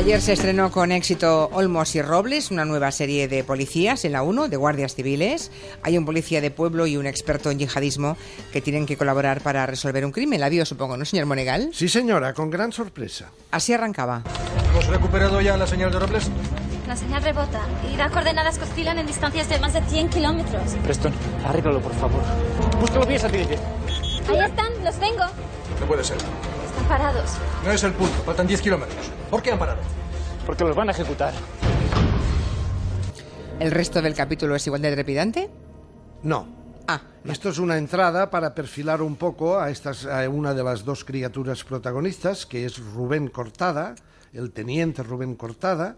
Ayer se estrenó con éxito Olmos y Robles, una nueva serie de policías en la 1, de guardias civiles. Hay un policía de pueblo y un experto en yihadismo que tienen que colaborar para resolver un crimen. La vio, supongo, ¿no, señor Monegal? Sí, señora, con gran sorpresa. Así arrancaba. ¿Hemos recuperado ya la señal de Robles? La señal rebota y da coordenadas que oscilan en distancias de más de 100 kilómetros. Preston, arréglalo, por favor. Búscalo bien, satélite. Ahí están, los tengo. No puede ser. Están parados. No es el punto, faltan 10 kilómetros. ¿Por qué han parado? Porque los van a ejecutar. ¿El resto del capítulo es igual de trepidante? No. Ah, Esto es una entrada para perfilar un poco a, estas, a una de las dos criaturas protagonistas, que es Rubén Cortada, el teniente Rubén Cortada,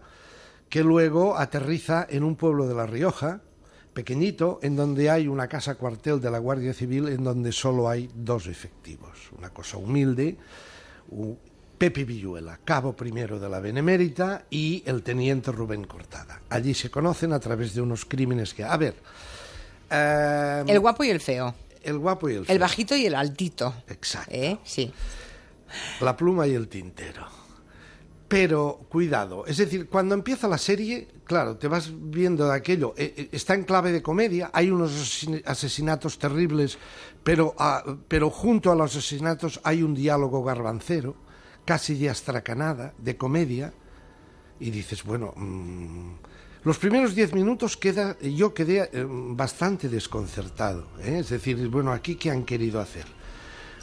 que luego aterriza en un pueblo de La Rioja, pequeñito, en donde hay una casa cuartel de la Guardia Civil, en donde solo hay dos efectivos. Una cosa humilde, Pepe Villuela, cabo primero de la Benemérita, y el teniente Rubén Cortada. Allí se conocen a través de unos crímenes que... A ver... eh, el guapo y el feo. el guapo y el El feo. bajito y el altito. Exacto. ¿Eh? Sí. La pluma y el tintero. Pero cuidado, es decir, cuando empieza la serie, claro, te vas viendo de aquello, eh, eh, está en clave de comedia, hay unos asesin- asesinatos terribles, pero, ah, pero junto a los asesinatos hay un diálogo garbancero, casi de astracanada, de comedia, y dices, bueno, mm, los primeros diez minutos queda, yo quedé eh, bastante desconcertado, es decir, bueno, aquí qué han querido hacer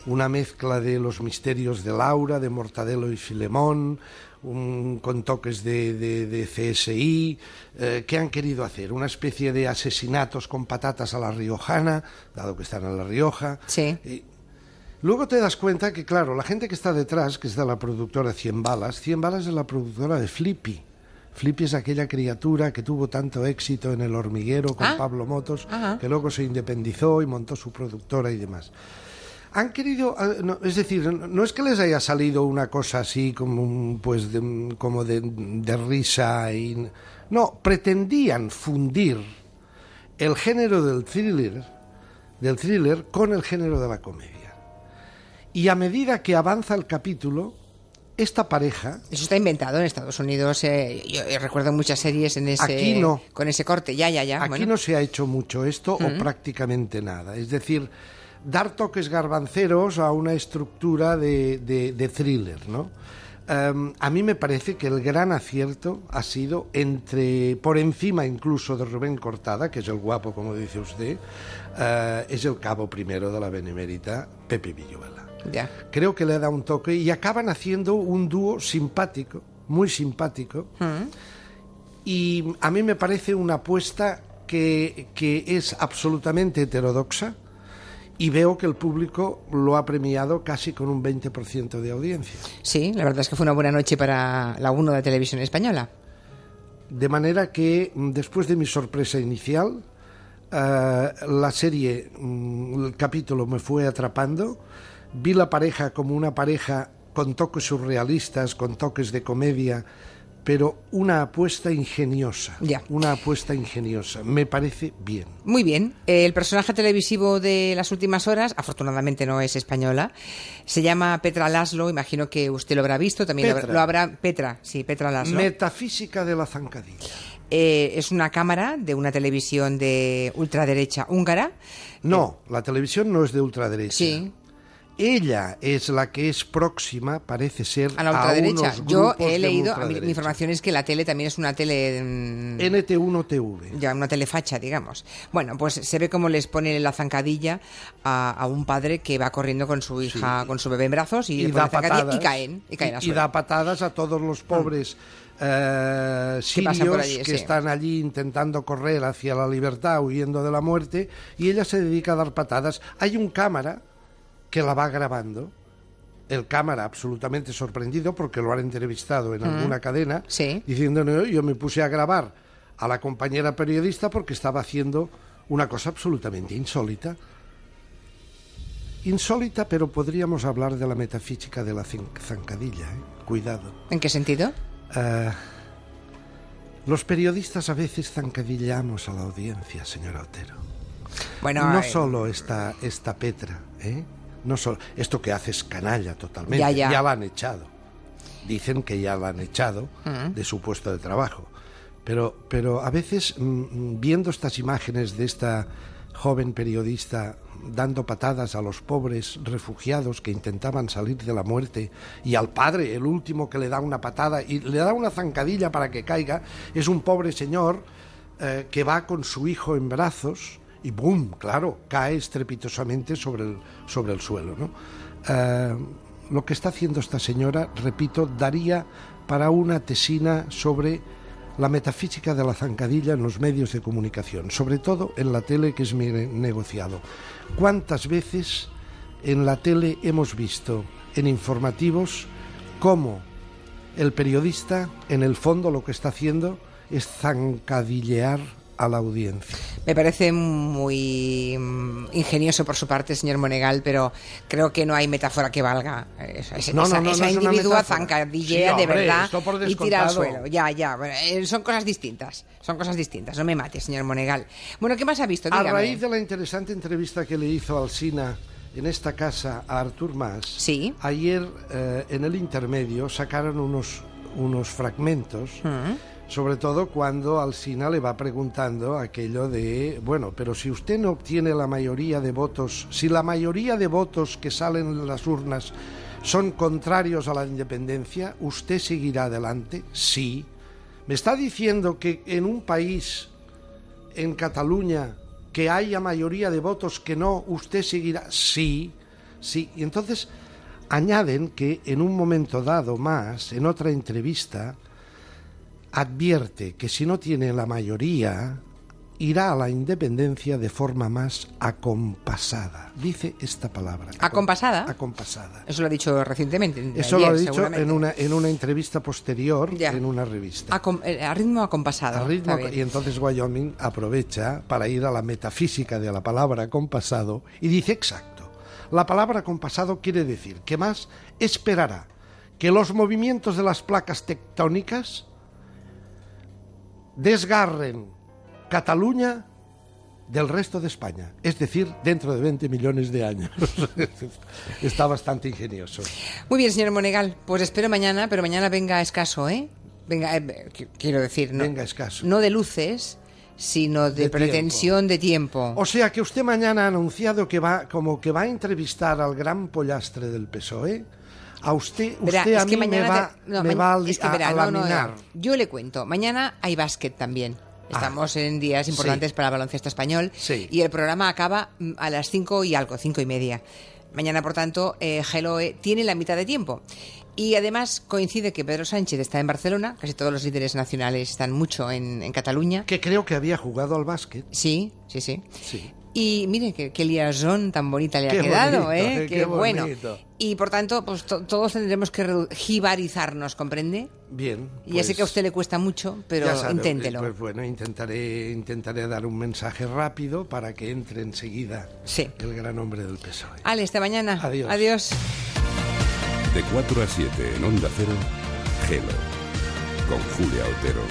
una mezcla de los misterios de Laura, de Mortadelo y Filemón, un- con toques de, de- de CSI. eh, ¿Qué han querido hacer? Una especie de asesinatos con patatas a la riojana, dado que están en La Rioja. Sí. Y luego te das cuenta que, claro, la gente que está detrás, que es de la productora Cien Balas, Cien Balas es la productora de Flippy. Flippy es aquella criatura que tuvo tanto éxito en El Hormiguero con Ah. Pablo Motos, Ajá. que luego se independizó y montó su productora y demás. Han querido, no, es decir, no es que les haya salido una cosa así como, pues, de, como de, de risa y no, pretendían fundir el género del thriller, del thriller con el género de la comedia. Y a medida que avanza el capítulo, esta pareja Eso está inventado en Estados Unidos. eh, yo, recuerdo muchas series en ese, Aquí no. con ese corte. Ya, ya, ya. Aquí bueno. no se ha hecho mucho esto o prácticamente nada. Es decir, dar toques garbanceros a una estructura de, de- de thriller, ¿no? Em, a mí me parece que el gran acierto ha sido entre, por encima incluso de Rubén Cortada, que es el guapo, como dice usted, eh, es el cabo primero de la Benemérita, Pepe Villuela. Ya. Creo que le da un toque y acaban haciendo un dúo simpático, muy simpático. Y a mí me parece una apuesta que, que es absolutamente heterodoxa y veo que el público lo ha premiado casi con un 20% de audiencia. Sí, la verdad es que fue una buena noche para la 1 de televisión española. De manera que mm, después de mi sorpresa inicial, eh, la serie, mm, el capítulo me fue atrapando, vi la pareja como una pareja con toques surrealistas, con toques de comedia, pero una apuesta ingeniosa. Ya. Una apuesta ingeniosa. Me parece bien. Muy bien. Eh, El personaje televisivo de las últimas horas, afortunadamente no es española, se llama Petra Laszlo. Imagino que usted lo habrá visto. También lo habrá- Petra. lo habrá. Petra, sí, Petra Laszlo. Metafísica de la zancadilla. Eh, es una cámara de una televisión de ultraderecha húngara. No, la televisión no es de ultraderecha. Sí, Ella es la que es próxima, parece ser, a la ultraderecha. unos Yo he leído, a mi información es que la tele también es una tele. mm, NT1TV. ya una telefacha, digamos. Bueno, pues se ve cómo les pone la zancadilla a, a un padre que va corriendo con su hija, con su bebé en brazos y, y le pone da patadas y caen, y caen al y da patadas a todos los pobres eh, Que pasan sirios allí, que sí. están allí intentando correr hacia la libertad huyendo de la muerte y ella se dedica a dar patadas hay un cámara que la va grabando el cámara absolutamente sorprendido porque lo han entrevistado en alguna cadena Sí. diciendo no yo me puse a grabar a la compañera periodista porque estaba haciendo una cosa absolutamente insólita insólita, pero podríamos hablar de la metafísica de la zancadilla. ¿eh? Cuidado. ¿En qué sentido? Eh, los periodistas a veces zancadillamos a la audiencia, señora Otero. Bueno, no eh, solo esta, esta Petra, ¿eh? No solo, esto que hace es canalla totalmente. Ya, ya. la han echado. Dicen que ya la han echado de su puesto de trabajo. Pero, pero a veces, mm, viendo estas imágenes de esta joven periodista dando patadas a los pobres refugiados que intentaban salir de la muerte y al padre, el último que le da una patada y le da una zancadilla para que caiga, es un pobre señor eh, que va con su hijo en brazos y ¡boom! Claro, cae estrepitosamente sobre el, sobre el suelo. ¿no? Eh, lo que está haciendo esta señora, repito, daría para una tesina sobre la metafísica de la zancadilla en los medios de comunicación, sobre todo en la tele, que es mi negociado. ¿Cuántas veces en la tele hemos visto en informativos cómo el periodista, en el fondo, lo que está haciendo es zancadillear a la audiencia. Me parece muy mm, ingenioso por su parte, señor Monegal, pero creo que no hay metáfora que valga. Esa, esa, No, no, no, esa individua zancadillea Sí, de verdad y tira al suelo. Ya, ya. bueno, eh, son cosas distintas. Son cosas distintas. No me mate, señor Monegal. Bueno, ¿qué más ha visto? A raíz de la interesante entrevista que le hizo Alsina en esta casa a Artur Mas, Sí. ayer eh, en el intermedio sacaron unos, unos fragmentos, Mm. Sobre todo cuando Alsina le va preguntando aquello de, bueno, pero si usted no obtiene la mayoría de votos, si la mayoría de votos que salen en las urnas son contrarios a la independencia, ¿usted seguirá adelante? Sí. ¿Me está diciendo que en un país en Cataluña que haya mayoría de votos que no, usted seguirá. Sí, sí. Y entonces añaden que en un momento dado más, en otra entrevista, advierte que si no tiene la mayoría, irá a la independencia de forma más acompasada. Dice esta palabra. ¿Acompasada? Acompasada. Eso lo ha dicho recientemente. Eso ayer, lo ha dicho en una, en una entrevista posterior Ya. en una revista. A, com- eh, a ritmo acompasado. Ritmo- y entonces Wyoming aprovecha para ir a la metafísica de la palabra compasado y dice exacto. La palabra compasado quiere decir que más esperará que los movimientos de las placas tectónicas desgarren Cataluña del resto de España, es decir, dentro de 20 millones de años. Está bastante ingenioso. Muy bien, señor Monegal. Pues espero mañana, pero mañana venga escaso, ¿eh? Venga, eh, qu- quiero decir, no, Venga escaso. no de luces, sino de, De pretensión de tiempo. O sea que usted mañana ha anunciado que va, como que va a entrevistar al gran pollastre del PSOE. A usted, Verá, usted es a mí me mañana va, te- no, me va a, es que a- verá, a no, no, laminar. yo le cuento. Mañana hay básquet también. Estamos en días importantes Sí. para el baloncesto español Sí. y el programa acaba mm, a las cinco y algo, cinco y media. Mañana, por tanto, eh, Geloe tiene la mitad de tiempo. Y además coincide que Pedro Sánchez está en Barcelona, casi todos los líderes nacionales están mucho en, en Cataluña. Que creo que había jugado al básquet. Sí, sí, sí. Sí. Y mire qué, qué liaison tan bonita le ha Qué quedado, bonito, ¿eh? eh, qué bueno. bonito. Y por tanto, pues to- todos tendremos que jibarizarnos, ¿comprende? Bien. Y ya sé pues, que a usted le cuesta mucho, pero sabe, inténtelo. Pues bueno, intentaré, intentaré dar un mensaje rápido para que entre enseguida Sí. el gran hombre del PSOE. Ale, hasta mañana. Adiós. Adiós. De 4 a 7 en Onda Cero, Gelo. Con Julia Otero.